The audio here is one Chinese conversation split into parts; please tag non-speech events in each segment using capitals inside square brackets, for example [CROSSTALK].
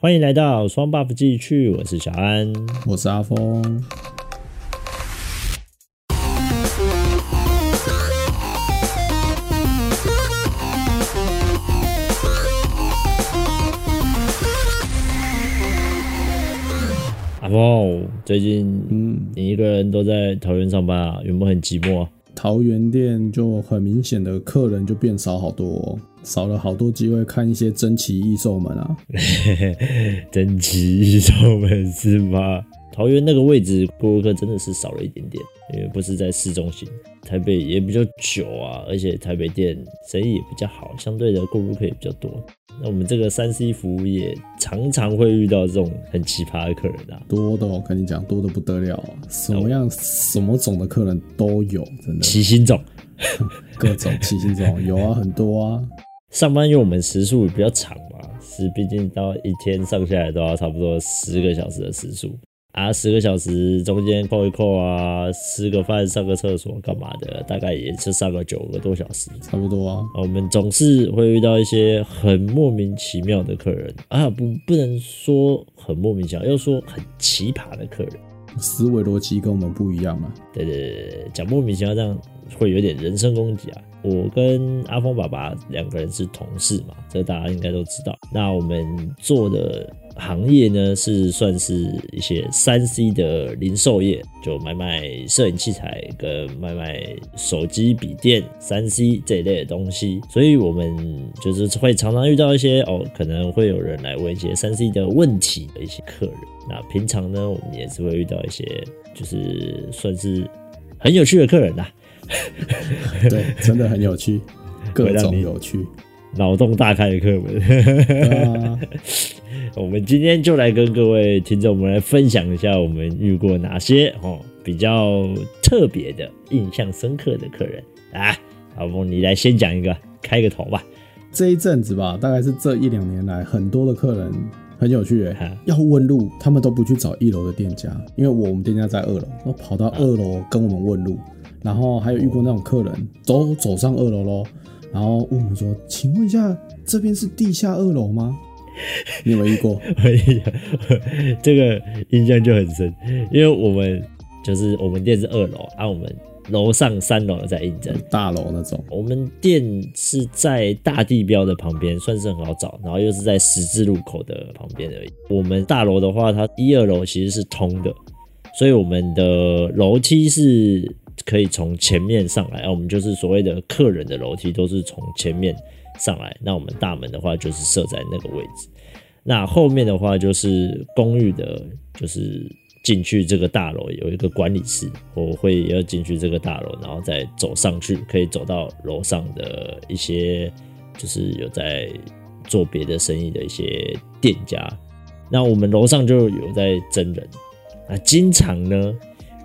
欢迎来到双 buff 继续，我是小安，我是阿峰。阿峰，最近嗯，你一个人都在桃园上班啊？有没有很寂寞啊？桃园店就很明显的客人就变少好多哦，少了好多机会看一些珍奇异兽们啊！[LAUGHS] 珍奇异兽们是吗？桃园那个位置过路客真的是少了一点点，因为不是在市中心，台北也比较久啊，而且台北店生意也比较好，相对的过路客也比较多。那我们这个三 C 服务业常常会遇到这种很奇葩的客人啊，多的我跟你讲，多的不得了，啊什么样什么种的客人都有，真的。奇形种，[LAUGHS] 各种奇形种有啊，很多啊。上班因为我们时数比较长嘛，是毕竟到一天上下来都要差不多十个小时的时数。啊，十个小时中间扣一扣啊，吃个饭、上个厕所干嘛的，大概也是上个九个多小时，差不多啊。我们总是会遇到一些很莫名其妙的客人啊，不不能说很莫名其妙，要说很奇葩的客人，思维逻辑跟我们不一样嘛。对对对，讲莫名其妙这样会有点人身攻击啊。我跟阿峰爸爸两个人是同事嘛，这大家应该都知道。那我们做的。行业呢是算是一些三 C 的零售业，就买卖摄影器材跟买卖手机、笔电、三 C 这一类的东西，所以我们就是会常常遇到一些哦，可能会有人来问一些三 C 的问题的一些客人。那平常呢，我们也是会遇到一些就是算是很有趣的客人呐。[LAUGHS] 对，真的很有趣，各种有趣。脑洞大开的课文，啊、我们今天就来跟各位听众们来分享一下，我们遇过哪些哦比较特别的、印象深刻的客人啊。阿峰，你来先讲一个，开个头吧。这一阵子吧，大概是这一两年来，很多的客人很有趣诶，要问路，他们都不去找一楼的店家，因为我们店家在二楼，都跑到二楼跟我们问路。然后还有遇过那种客人，走走上二楼喽。然后问我们说：“请问一下，这边是地下二楼吗？”你有没有遇过？[LAUGHS] 这个印象就很深，因为我们就是我们店是二楼，啊，我们楼上三楼在应征大楼那种。我们店是在大地标的旁边，算是很好找，然后又是在十字路口的旁边而已。我们大楼的话，它一二楼其实是通的，所以我们的楼梯是。可以从前面上来，我们就是所谓的客人的楼梯都是从前面上来。那我们大门的话就是设在那个位置，那后面的话就是公寓的，就是进去这个大楼有一个管理室，我会要进去这个大楼，然后再走上去，可以走到楼上的一些就是有在做别的生意的一些店家。那我们楼上就有在真人，啊，经常呢。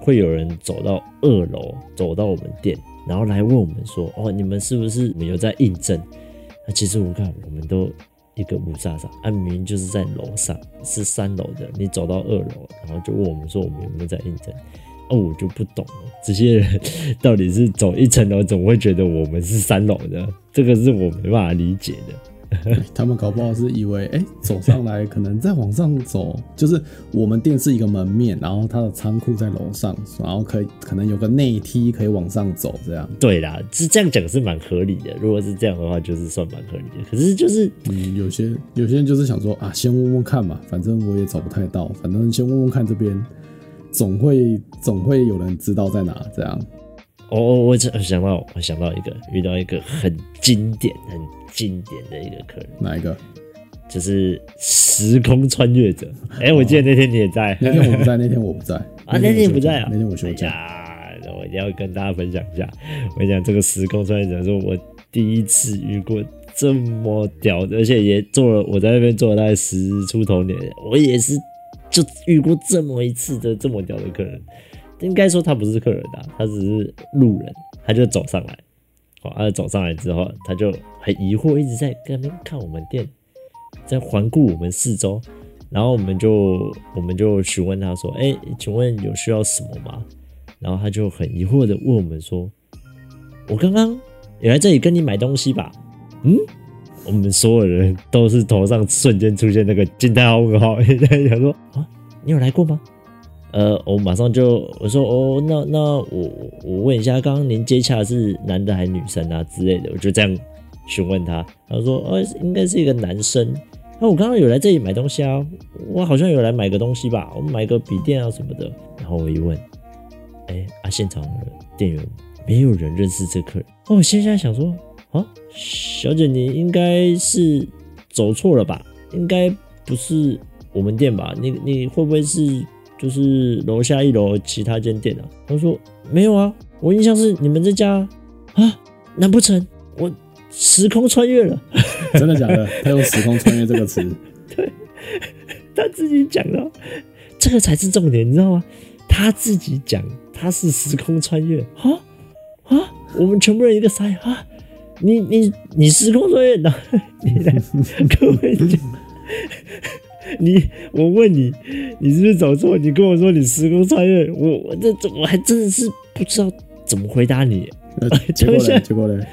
会有人走到二楼，走到我们店，然后来问我们说：“哦，你们是不是没有在应征？”那其实我看我们都一个雾煞煞，啊，明明就是在楼上，是三楼的，你走到二楼，然后就问我们说我们有没有在应征？哦，我就不懂了，这些人到底是走一层楼，怎么会觉得我们是三楼的？这个是我没办法理解的。[LAUGHS] 他们搞不好是以为，哎、欸，走上来可能再往上走，就是我们店是一个门面，然后他的仓库在楼上，然后可以可能有个内梯可以往上走，这样。对啦，是这样讲是蛮合理的。如果是这样的话，就是算蛮合理的。可是就是，嗯，有些有些人就是想说啊，先问问看嘛，反正我也找不太到，反正先问问看这边，总会总会有人知道在哪，这样。哦，我想到，我想到一个，遇到一个很经典、很经典的一个客人。哪一个？就是时空穿越者。哎、欸，我记得那天你也在。那天我不在，那天我不在。[LAUGHS] 啊，那天你不在啊？那天我休假。哎，我一定要跟大家分享一下。我跟你讲，这个时空穿越者是我第一次遇过这么屌的，而且也做了，我在那边做了大概十出头年，我也是就遇过这么一次的这么屌的客人。应该说他不是客人啊，他只是路人，他就走上来，哦，他走上来之后，他就很疑惑，一直在跟那边看我们店，在环顾我们四周，然后我们就我们就询问他说：“哎、请问有需要什么吗？”然后他就很疑惑的问我们说：“我刚刚也来这里跟你买东西吧？”嗯，我们所有人都是头上瞬间出现那个惊叹号问号，[LAUGHS] 想说啊，你有来过吗？呃，我马上就我说哦，那那我我问一下，刚刚您接洽是男的还是女生啊之类的，我就这样询问他，他说哦，应该是一个男生。那我刚刚有来这里买东西啊，我好像有来买个东西吧，我买个笔电啊什么的。然后我一问，哎，啊，现场的店员没有人认识这客人。哦，我现在想说啊，小姐你应该是走错了吧？应该不是我们店吧？你你会不会是？就是楼下一楼其他间店啊，他说没有啊，我印象是你们这家啊，难不成我时空穿越了？真的假的？他用时空穿越这个词，[LAUGHS] 对，他自己讲的，这个才是重点，你知道吗？他自己讲他是时空穿越啊啊，我们全部人一个塞啊，你你你时空穿越的，你来各位讲。你，我问你，你是不是走错？你跟我说你时空穿越，我我这这我还真的是不知道怎么回答你。结果呢？[LAUGHS] 结果呢？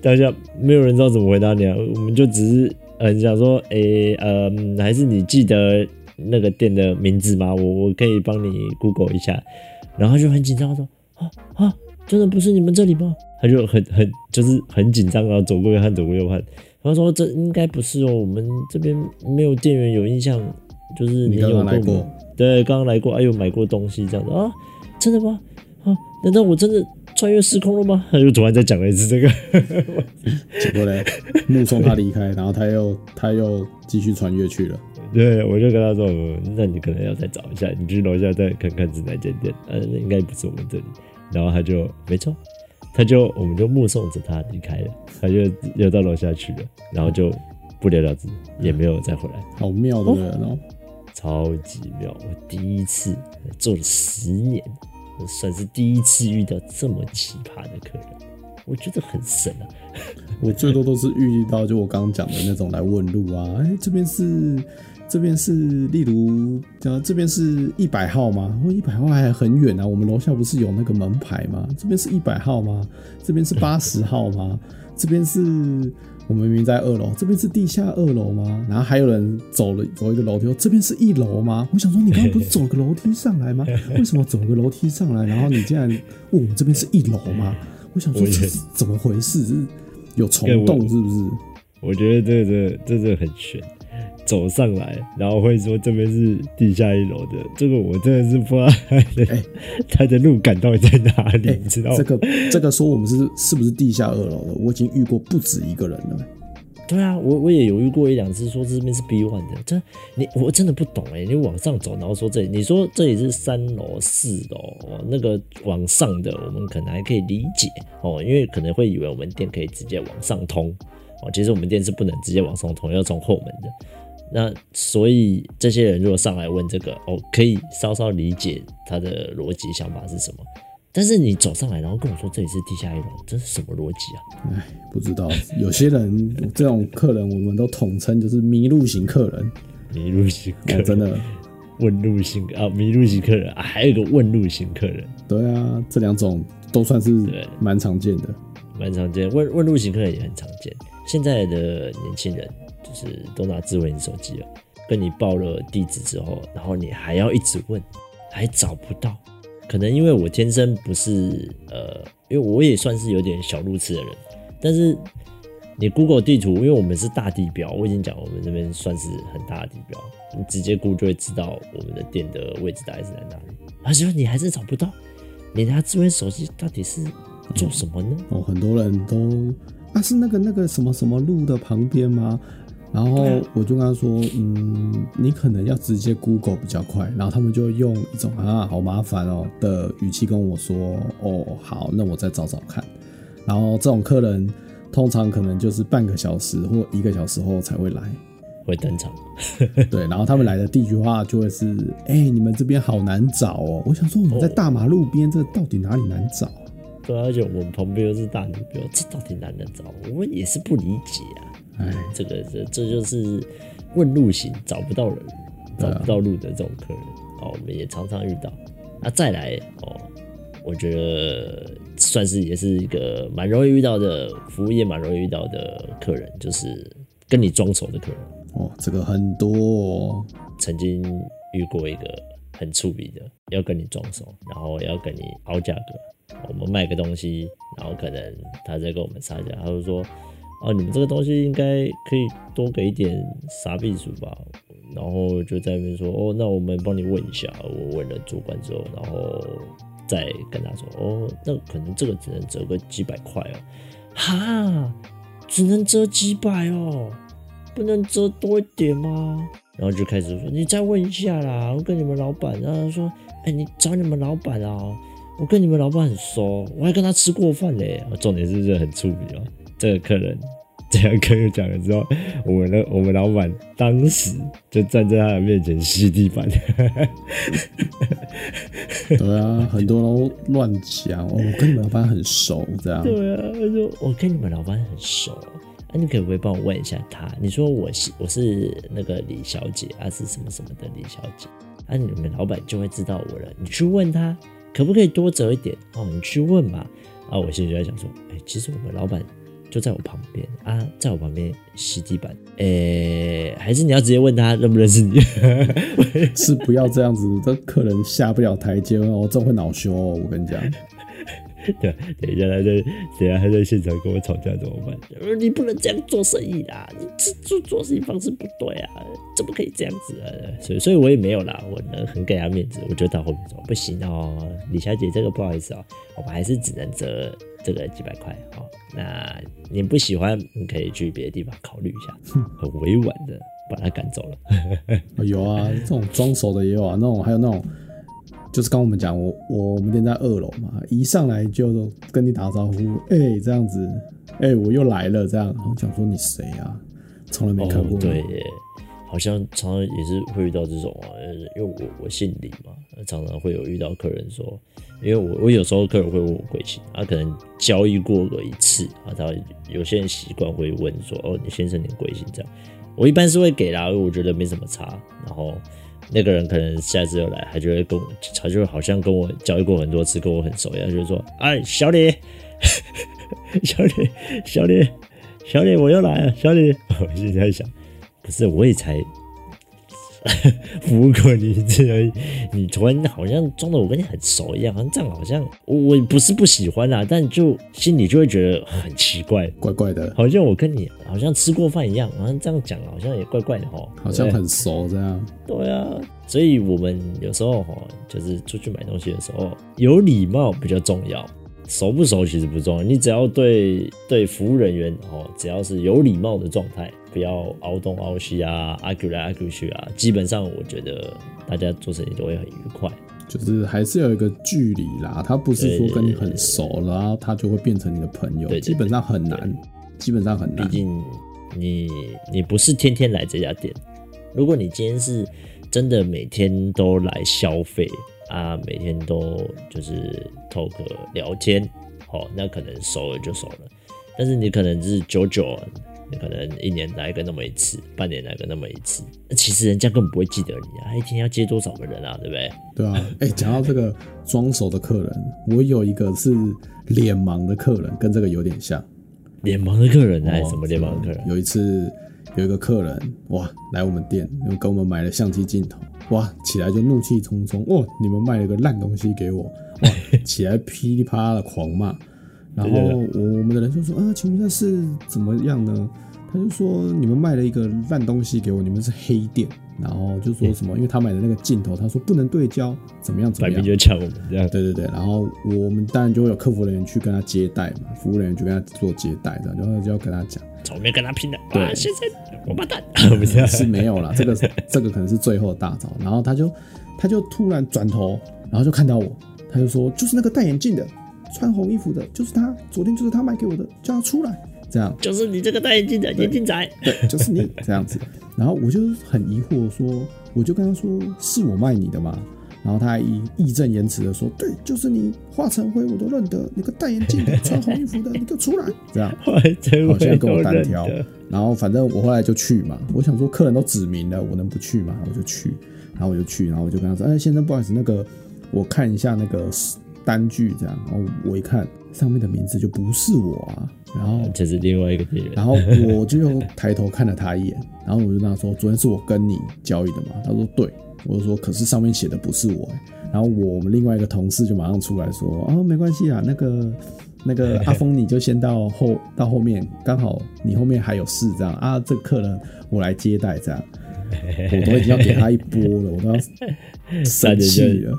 当下没有人知道怎么回答你啊！我们就只是很想说，诶、欸，呃，还是你记得那个店的名字吗？我我可以帮你 Google 一下。然后就很紧张说，啊啊，真的不是你们这里吗？他就很很就是很紧张，然后走过右看，走过右看。他说：“这应该不是哦，我们这边没有店员有印象，就是你有过，来过对，刚刚来过，哎呦，买过东西这样子啊？真的吗？啊？难道我真的穿越时空了吗？”他就突然再讲了一次这个，结果呢，目送他离开，然后他又他又继续穿越去了。对，我就跟他说：“那你可能要再找一下，你去楼下再看看是哪间店，呃、啊，那应该不是我们这里。”然后他就没错。他就，我们就目送着他离开了，他就又到楼下去了，然后就不了了之，也没有再回来。好妙的人哦，超级妙！我第一次做了十年，算是第一次遇到这么奇葩的客人，我觉得很神啊。我最多都是遇到就我刚刚讲的那种来问路啊，哎，这边是。这边是，例如，这边是一百号吗？我一百号还很远啊，我们楼下不是有那个门牌吗？这边是一百号吗？这边是八十 [LAUGHS] 号吗？这边是我们明明在二楼，这边是地下二楼吗？然后还有人走了走一个楼梯，这边是一楼吗？我想说，你刚刚不是走个楼梯上来吗？[LAUGHS] 为什么走个楼梯上来，然后你竟然问我们这边是一楼吗？我想说这是怎么回事？是有虫洞是不是？我觉得这个这这很玄。走上来，然后会说这边是地下一楼的，这个我真的是不知道他的，欸、他的路感到底在哪里，欸、你知道吗？这个这个说我们是是不是地下二楼的？我已经遇过不止一个人了。对啊，我我也有遇过一两次，说这边是 B one 的，这你我真的不懂哎，你往上走，然后说这里，你说这里是三楼四楼，那个往上的我们可能还可以理解哦，因为可能会以为我们店可以直接往上通哦，其实我们店是不能直接往上通，要从后门的。那所以这些人如果上来问这个，哦，可以稍稍理解他的逻辑想法是什么。但是你走上来，然后跟我说这里是地下一楼，这是什么逻辑啊？哎，不知道。有些人这种客人，我们都统称就是迷路型客人。迷路型客人，真的问路型啊，迷路型客人啊，还有一个问路型客人。对啊，这两种都算是蛮常见的，蛮常见。问问路型客人也很常见。现在的年轻人。就是都拿智慧型手机了，跟你报了地址之后，然后你还要一直问，还找不到。可能因为我天生不是呃，因为我也算是有点小路痴的人。但是你 Google 地图，因为我们是大地标，我已经讲我们这边算是很大的地标，你直接 Google 就会知道我们的店的位置大概是在哪里。而且你还是找不到，你拿智慧手机到底是做什么呢？哦，很多人都啊，是那个那个什么什么路的旁边吗？然后我就跟他说，嗯，你可能要直接 Google 比较快。然后他们就用一种啊，好麻烦哦的语气跟我说，哦，好，那我再找找看。然后这种客人通常可能就是半个小时或一个小时后才会来，会登场。对，然后他们来的第一句话就会是，哎，你们这边好难找哦。我想说，我们在大马路边，这到底哪里难找？对，而且我们旁边又是大女标，这到底难得找？我们也是不理解啊。哎，这个这这就是问路型找不到人，找不到路的这种客人哦，我们也常常遇到。那再来哦，我觉得算是也是一个蛮容易遇到的服务业蛮容易遇到的客人，就是跟你装熟的客人。哦，这个很多哦。曾经遇过一个很粗鄙的，要跟你装熟，然后要跟你凹价格。我们卖个东西，然后可能他在跟我们杀价，他就说：“啊，你们这个东西应该可以多给一点啥币数吧？”然后就在那边说：“哦，那我们帮你问一下。”我问了主管之后，然后再跟他说：“哦，那可能这个只能折个几百块哦。”哈，只能折几百哦。不能折多一点吗？然后就开始说，你再问一下啦，我跟你们老板。然后说，哎，你找你们老板啊，我跟你们老板很熟，我还跟他吃过饭嘞。重点是不是很出名啊？这个客人 [LAUGHS] 这样跟我讲了之后，我们的我们老板当时就站在他的面前吸地板。[LAUGHS] 对啊，很多人都乱讲，哦，我跟你们老板很熟，这样。对啊，他说我跟你们老板很熟。那、啊、你可不可以帮我问一下他？你说我是我是那个李小姐，啊是什么什么的李小姐？啊，你们老板就会知道我了。你去问他，可不可以多折一点？哦，你去问嘛。啊，我心里就在想说，哎、欸，其实我们老板就在我旁边啊，在我旁边洗地板。诶、还是你要直接问他认不认识你？[LAUGHS] 是不要这样子，这客人下不了台阶哦，这会恼羞哦，我跟你讲。[LAUGHS] 对，等一下他在，等一下他在现场跟我吵架怎么办？你不能这样做生意啦，你这做做生意方式不对啊，怎么可以这样子啊？所以，所以我也没有啦，我能很给他面子，我就到后面说不行哦，李小姐，这个不好意思哦，我们还是只能折这个几百块哦。那你不喜欢，你可以去别的地方考虑一下，很委婉的把他赶走了。有啊，这种装熟的也有啊，那种还有那种。就是刚我们讲，我我们店在二楼嘛，一上来就跟你打招呼，哎、欸，这样子，哎、我又来了，这样，然后讲说你谁啊？从来没看过、哦。对耶，好像常常也是会遇到这种啊，因为我我姓李嘛，常常会有遇到客人说，因为我我有时候客人会问我贵姓，他可能交易过个一次啊，他有些人习惯会问说，哦，你先生你贵姓这样，我一般是会给啦，因为我觉得没什么差，然后。那个人可能下次又来，他就会跟我，他就好像跟我交易过很多次，跟我很熟一样，就是说，哎，小李，[LAUGHS] 小李，小李，小李，我又来了，小李。[LAUGHS] 我现在想，不是，我也才。[LAUGHS] 服务过你一次而已，你突然好像装的我跟你很熟一样，好像这样好像我我不是不喜欢啊，但就心里就会觉得很奇怪，怪怪的，好像我跟你好像吃过饭一样，好像这样讲好像也怪怪的哦，好像很熟这样。对啊，所以我们有时候哈，就是出去买东西的时候，有礼貌比较重要。熟不熟其实不重要，你只要对对服务人员哦，只要是有礼貌的状态，不要凹东凹西啊，argue 来 argue 去啊，基本上我觉得大家做生意都会很愉快。就是还是有一个距离啦，他不是说跟你很熟，然后他就会变成你的朋友，对基本上很难，基本上很难。毕竟你你不是天天来这家店，如果你今天是真的每天都来消费。啊，每天都就是 talk 聊天，好，那可能熟了就熟了。但是你可能是久久，你可能一年来个那么一次，半年来个那么一次，其实人家根本不会记得你啊，一天要接多少个人啊，对不对？对啊，[LAUGHS] 哎、欸，讲到这个装熟的客人，我有一个是脸盲的客人，跟这个有点像。脸盲的客人，哎，什么脸盲的客人？有一次有一个客人哇，来我们店，又跟我们买了相机镜头。哇！起来就怒气冲冲，哇！你们卖了个烂东西给我，哇！[LAUGHS] 起来噼里啪啦的狂骂，然后我我们的人就说啊，请问这是怎么样呢？他就说你们卖了一个烂东西给我，你们是黑店，然后就说什么，因为他买的那个镜头，他说不能对焦，怎么样怎么样，摆明就抢我们这样。对对对，然后我们当然就会有客服人员去跟他接待嘛，服务人员就跟他做接待的，然后就要跟他讲。从没跟他拼的，对，啊、先生，王八蛋 [LAUGHS] 不是是没有了，这个这个可能是最后的大招。然后他就他就突然转头，然后就看到我，他就说，就是那个戴眼镜的，穿红衣服的，就是他，昨天就是他卖给我的，叫他出来，这样，就是你这个戴眼镜的眼镜仔，对，就是你这样子。然后我就很疑惑说，我就跟他说，是我卖你的吗？然后他还义义正言辞的说：“对，就是你，华晨辉，我都认得。那个戴眼镜的、穿红衣服的，[LAUGHS] 你给我出来！”这样，好像跟我单挑。然后反正我后来就去嘛，我想说客人都指明了，我能不去吗？我就去，然后我就去，然后我就跟他说：“哎，先生，不好意思，那个我看一下那个单据这样，然后我一看上面的名字就不是我啊，然后这是另外一个店员，然后我就抬头看了他一眼，然后我就跟他说：“昨天是我跟你交易的嘛？”他说：“对。”我就说：“可是上面写的不是我。”然后我们另外一个同事就马上出来说：“哦，没关系啊，那个那个阿峰你就先到后到后面，刚好你后面还有事这样啊，这个客人我来接待这样。” [LAUGHS] 我都已经要给他一波了，我都要 [LAUGHS] 生气了，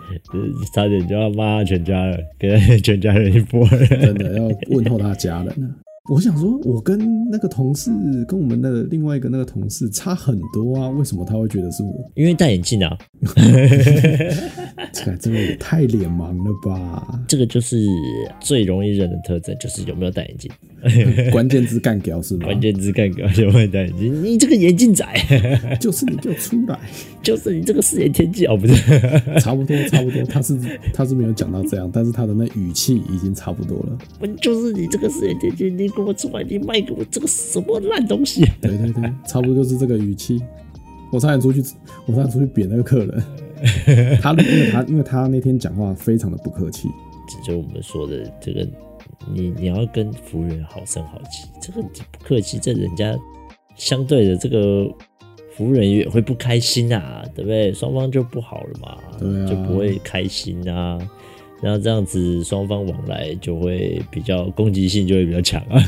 差点就要骂全家了，给他全家人一波了，真的要问候他家人了。我想说，我跟那个同事，跟我们的另外一个那个同事差很多啊，为什么他会觉得是我？因为戴眼镜啊。[LAUGHS] 这个真的也太脸盲了吧！这个就是最容易认的特征，就是有没有戴眼镜。[LAUGHS] 关键字干屌是吗？关键字干屌有没有戴眼镜？你这个眼镜仔，[LAUGHS] [LAUGHS] 就是你就出来，就是你这个四眼天际哦，不是，差不多差不多，他是他是没有讲到这样，但是他的那语气已经差不多了。我就是你这个四眼天鸡，你给我出来，你卖给我这个什么烂东西？对对对，差不多就是这个语气。我差点出去，我差点出去扁那个客人。他因为他因为他那天讲话非常的不客气，这就我们说的这个，你你要跟服务员好声好气，这个不客气，这人家相对的这个服务人员也会不开心啊，对不对？双方就不好了嘛，对啊，就不会开心啊。然后这样子双方往来就会比较攻击性就会比较强啊，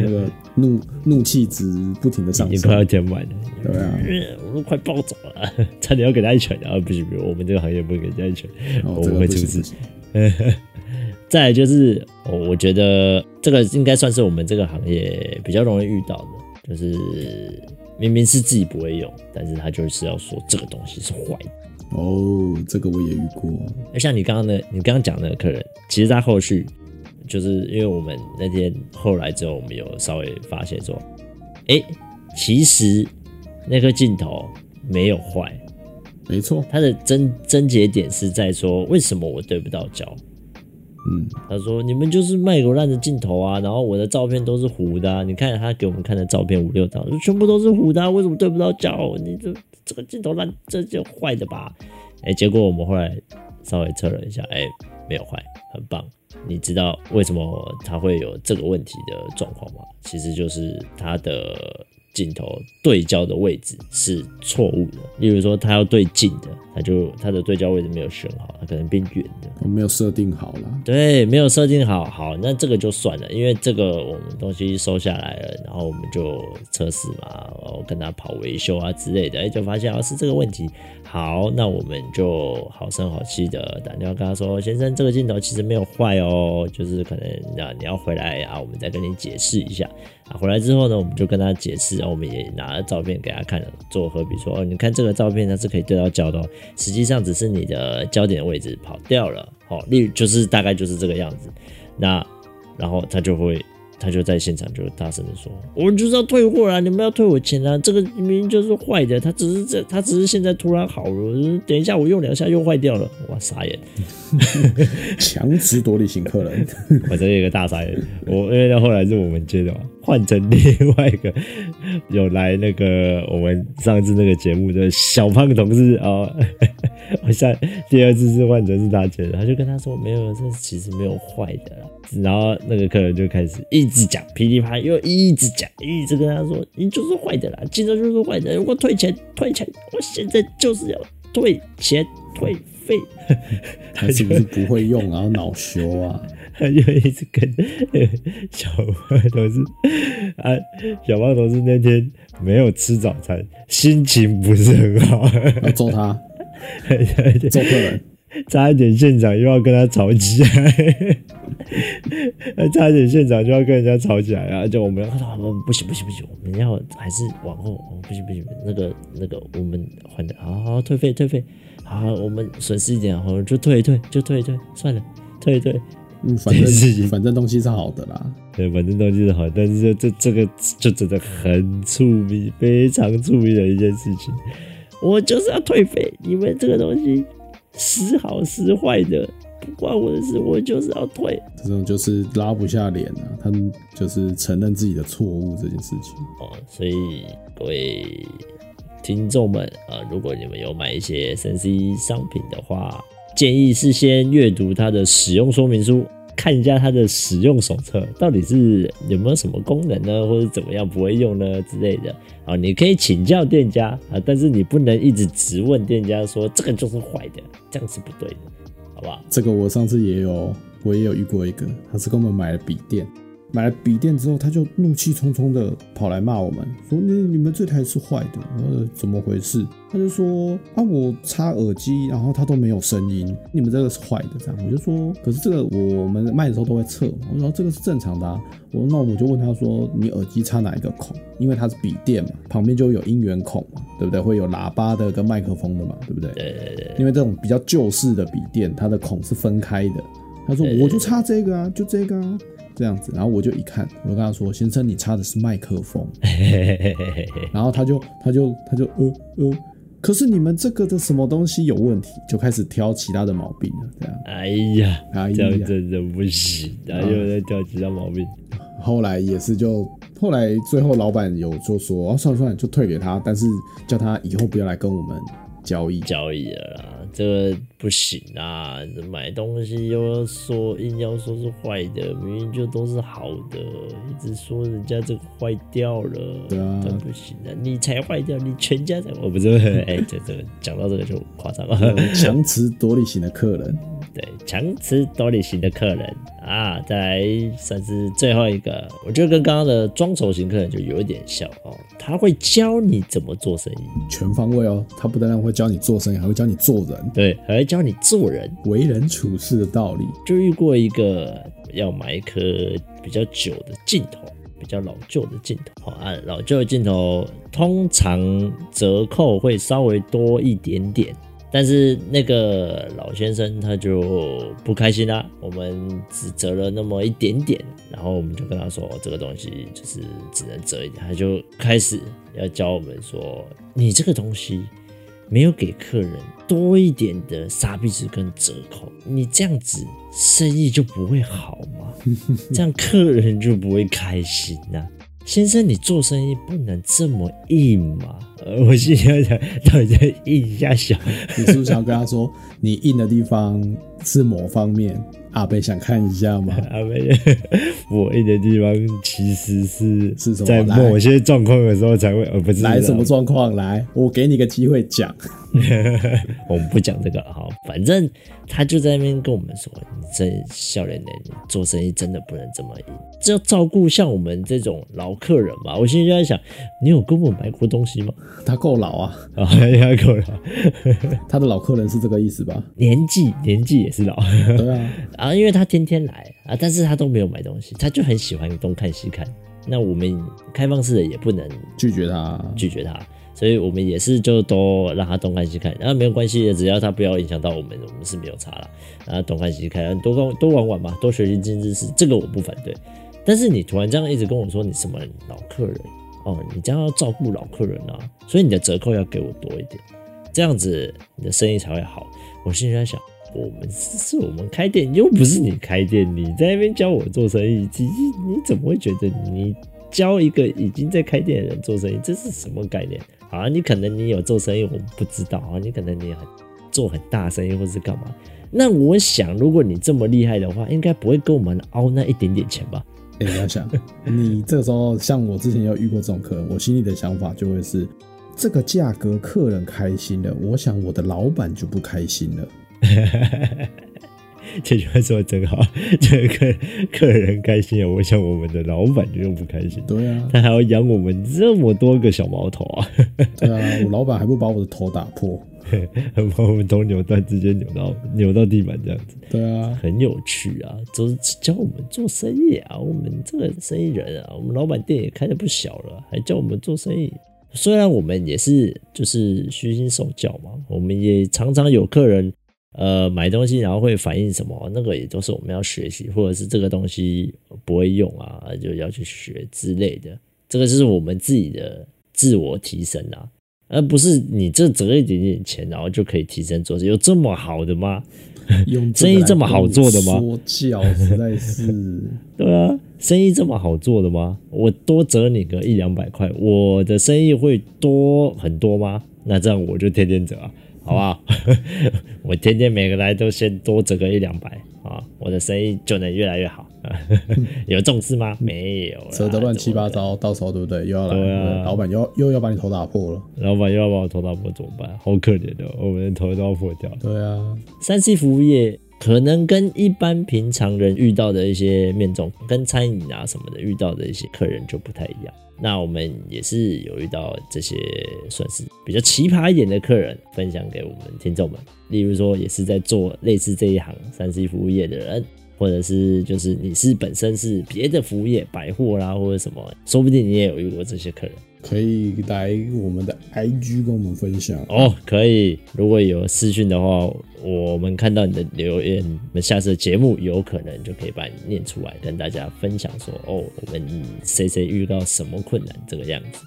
那个怒怒气值不停的上升，已经快要填满了。对啊，我都快暴走了，[LAUGHS] 差点要给他一拳啊！不行不行，我们这个行业不会给人家一拳，哦、我们会出事。再来就是，我我觉得这个应该算是我们这个行业比较容易遇到的，就是明明是自己不会用，但是他就是要说这个东西是坏的。哦，这个我也遇过。像你刚刚的，你刚刚讲的客人，其实他后续，就是因为我们那天后来之后，我们有稍微发现说，哎，其实那颗镜头没有坏，没错，它的症症结点是在说，为什么我对不到焦？嗯，他说你们就是卖狗烂的镜头啊，然后我的照片都是糊的啊，你看他给我们看的照片五六张，全部都是糊的，为什么对不到焦？你这。这个镜头烂，这就坏的吧？哎，结果我们后来稍微测了一下，哎，没有坏，很棒。你知道为什么他会有这个问题的状况吗？其实就是他的。镜头对焦的位置是错误的，例如说他要对近的，他就他的对焦位置没有选好，他可能变远的，我没有设定好了。对，没有设定好，好，那这个就算了，因为这个我们东西收下来了，然后我们就测试嘛，然后跟他跑维修啊之类的，哎，就发现啊是这个问题。好，那我们就好声好气的打电话跟他说，先生，这个镜头其实没有坏哦，就是可能啊你要回来啊，我们再跟你解释一下。啊，回来之后呢，我们就跟他解释，然后我们也拿了照片给他看，做和比说，哦，你看这个照片它是可以对到焦的，实际上只是你的焦点位置跑掉了，哦，例如就是大概就是这个样子，那然后他就会。他就在现场就大声的说：“我们就是要退货啊，你们要退我钱啊！这个明明就是坏的，他只是这，他只是现在突然好了，等一下我用两下又坏掉了，哇，傻眼！强词夺理型客人，[LAUGHS] 我这一个大傻眼。我因为到后来是我们接的嘛，换成另外一个 [LAUGHS] 有来那个我们上次那个节目的小胖同事啊、哦，[LAUGHS] 我下第二次是换成是他接的，他就跟他说没有，这其实没有坏的啦。”然后那个客人就开始一直讲，噼里啪又一直讲，一直跟他说：“你就是坏的啦，镜头就是坏的，如果退钱退钱，我现在就是要退钱退费。[LAUGHS] ”他是不是不会用，然后恼羞啊？他就一直跟小胖同事啊，小胖同事那天没有吃早餐，心情不是很好，要揍他，[LAUGHS] 揍客人。差一点现场又要跟他吵起来，差一点现场就要跟人家吵起来啊！就我们要说，不行不行不行，我们要还是往后，不行不行，那个那个我们换的，好好退费退费，好，我们损失一点，好就退一退，就退一退，算了，退一退。嗯，反正反正东西是好的啦，对，反正东西是好的，但是这这个就真的很出名，非常出名的一件事情。我就是要退费，你们这个东西。时好时坏的，不关我的事，我就是要退。这种就是拉不下脸啊，他们就是承认自己的错误这件事情。哦，所以各位听众们啊，如果你们有买一些三 C 商品的话，建议是先阅读它的使用说明书，看一下它的使用手册，到底是有没有什么功能呢，或者怎么样不会用呢之类的。啊，你可以请教店家啊，但是你不能一直直问店家说这个就是坏的，这样是不对的，好吧？这个我上次也有，我也有遇过一个，他是跟我们买了笔电。买了笔电之后，他就怒气冲冲的跑来骂我们，说：“你你们这台是坏的，呃，怎么回事？”他就说：“啊，我插耳机，然后它都没有声音，你们这个是坏的。”这样，我就说：“可是这个我们卖的时候都会测嘛。”我说：“这个是正常的啊。”我说：“那我就问他说，你耳机插哪一个孔？因为它是笔电嘛，旁边就有音源孔嘛，对不对？会有喇叭的跟麦克风的嘛，对不对？对对对。因为这种比较旧式的笔电，它的孔是分开的。他说：“我就插这个啊，就这个啊。”这样子，然后我就一看，我就跟他说：“先生，你插的是麦克风。”然后他就他就他就呃呃，可是你们这个的什么东西有问题，就开始挑其他的毛病了。这样，哎呀，哎呀，这样真的不行，然后又在挑其他毛病。后来也是就后来最后老板有就说：“哦，算了算了，就退给他，但是叫他以后不要来跟我们交易交易了啦。”这个不行啊！买东西又要说硬要说是坏的，明明就都是好的，一直说人家这个坏掉了，对啊，这不行的，你才坏掉，你全家才……我不是，哎，这这个讲到这个就夸张了，强词夺理型的客人。[LAUGHS] 对，强词夺理型的客人。啊，再来算是最后一个，我觉得跟刚刚的装熟型客人就有一点像哦，他会教你怎么做生意，全方位哦，他不单单会教你做生意，还会教你做人，对，还会教你做人、为人处事的道理。就遇过一个要买一颗比较久的镜头，比较老旧的镜头，好啊，老旧的镜头通常折扣会稍微多一点点。但是那个老先生他就不开心啦，我们只折了那么一点点，然后我们就跟他说，这个东西就是只能折一点，他就开始要教我们说，你这个东西没有给客人多一点的杀币值跟折扣，你这样子生意就不会好吗？[LAUGHS] 这样客人就不会开心呐。先生，你做生意不能这么硬嘛？呃，[LAUGHS] 我心里想，到底在硬一下想？你是不是想跟他说，你硬的地方是某方面？阿北想看一下吗？[LAUGHS] 阿北，我硬的地方其实是是什么？在某些状况的时候才会，呃，不是来什么状况？来，我给你个机会讲。[LAUGHS] 我们不讲这个哈，反正他就在那边跟我们说：“你这笑脸的，你做生意真的不能这么硬，只要照顾像我们这种老客人嘛。”我心里就在想：“你有跟我买过东西吗？”他够老啊，啊，他够老。[LAUGHS] 他的老客人是这个意思吧？年纪年纪也是老，对啊。啊，因为他天天来啊，但是他都没有买东西，他就很喜欢东看西看。那我们开放式的也不能拒绝他，拒绝他。所以我们也是就都让他东看西看，然后没有关系的，只要他不要影响到我们，我们是没有差了。然后东看西看，多逛多玩玩嘛，多学习新知识，这个我不反对。但是你突然这样一直跟我说你什么老客人哦，你这样要照顾老客人啊，所以你的折扣要给我多一点，这样子你的生意才会好。我心里在想，我们是我们开店，又不是你开店，你在那边教我做生意，其实你怎么会觉得你教一个已经在开店的人做生意，这是什么概念？啊，你可能你有做生意，我们不知道啊。你可能你很做很大生意，或是干嘛？那我想，如果你这么厉害的话，应该不会跟我们凹那一点点钱吧？[LAUGHS] 哎、欸，你要想，你这时候像我之前有遇过这种客人，我心里的想法就会是，这个价格客人开心了，我想我的老板就不开心了。[LAUGHS] 这句话说的真好，这个客客人开心啊，我想我们的老板就不开心。对啊，他还要养我们这么多个小毛头啊。对啊，我老板还不把我的头打破，[LAUGHS] 把我们头扭断，直接扭到扭到地板这样子。对啊，很有趣啊，就是教我们做生意啊。我们这个生意人啊，我们老板店也开的不小了，还教我们做生意。虽然我们也是就是虚心受教嘛，我们也常常有客人。呃，买东西然后会反映什么？那个也都是我们要学习，或者是这个东西不会用啊，就要去学之类的。这个就是我们自己的自我提升啊，而不是你这折一点点钱，然后就可以提升做事。有这么好的吗？用生意这么好做的吗？说教实在是。[LAUGHS] 对啊，生意这么好做的吗？我多折你个一两百块，我的生意会多很多吗？那这样我就天天折啊，好不好？[LAUGHS] 我天天每个来都先多折个一两百啊，我的生意就能越来越好。[LAUGHS] 有这种事吗？没有，折得乱七八糟，到时候对不对？又要来，对啊、老板又又要把你头打破了，老板又要把我头打破，怎么办？好可怜的，我们的头都要破掉。对啊，三 C 服务业。可能跟一般平常人遇到的一些面众，跟餐饮啊什么的遇到的一些客人就不太一样。那我们也是有遇到这些算是比较奇葩一点的客人，分享给我们听众们。例如说，也是在做类似这一行三 C 服务业的人，或者是就是你是本身是别的服务业，百货啦或者什么，说不定你也有遇过这些客人。可以来我们的 IG 跟我们分享哦，可以。如果有私讯的话，我们看到你的留言，我们下次的节目有可能就可以把你念出来，跟大家分享说哦，我们谁谁遇到什么困难这个样子。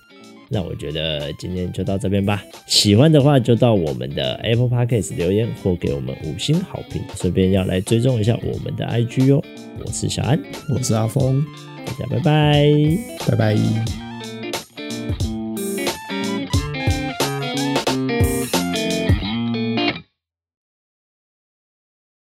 那我觉得今天就到这边吧。喜欢的话就到我们的 Apple Podcast 留言或给我们五星好评，顺便要来追踪一下我们的 IG 哦。我是小安，我是阿峰，大家拜拜，拜拜。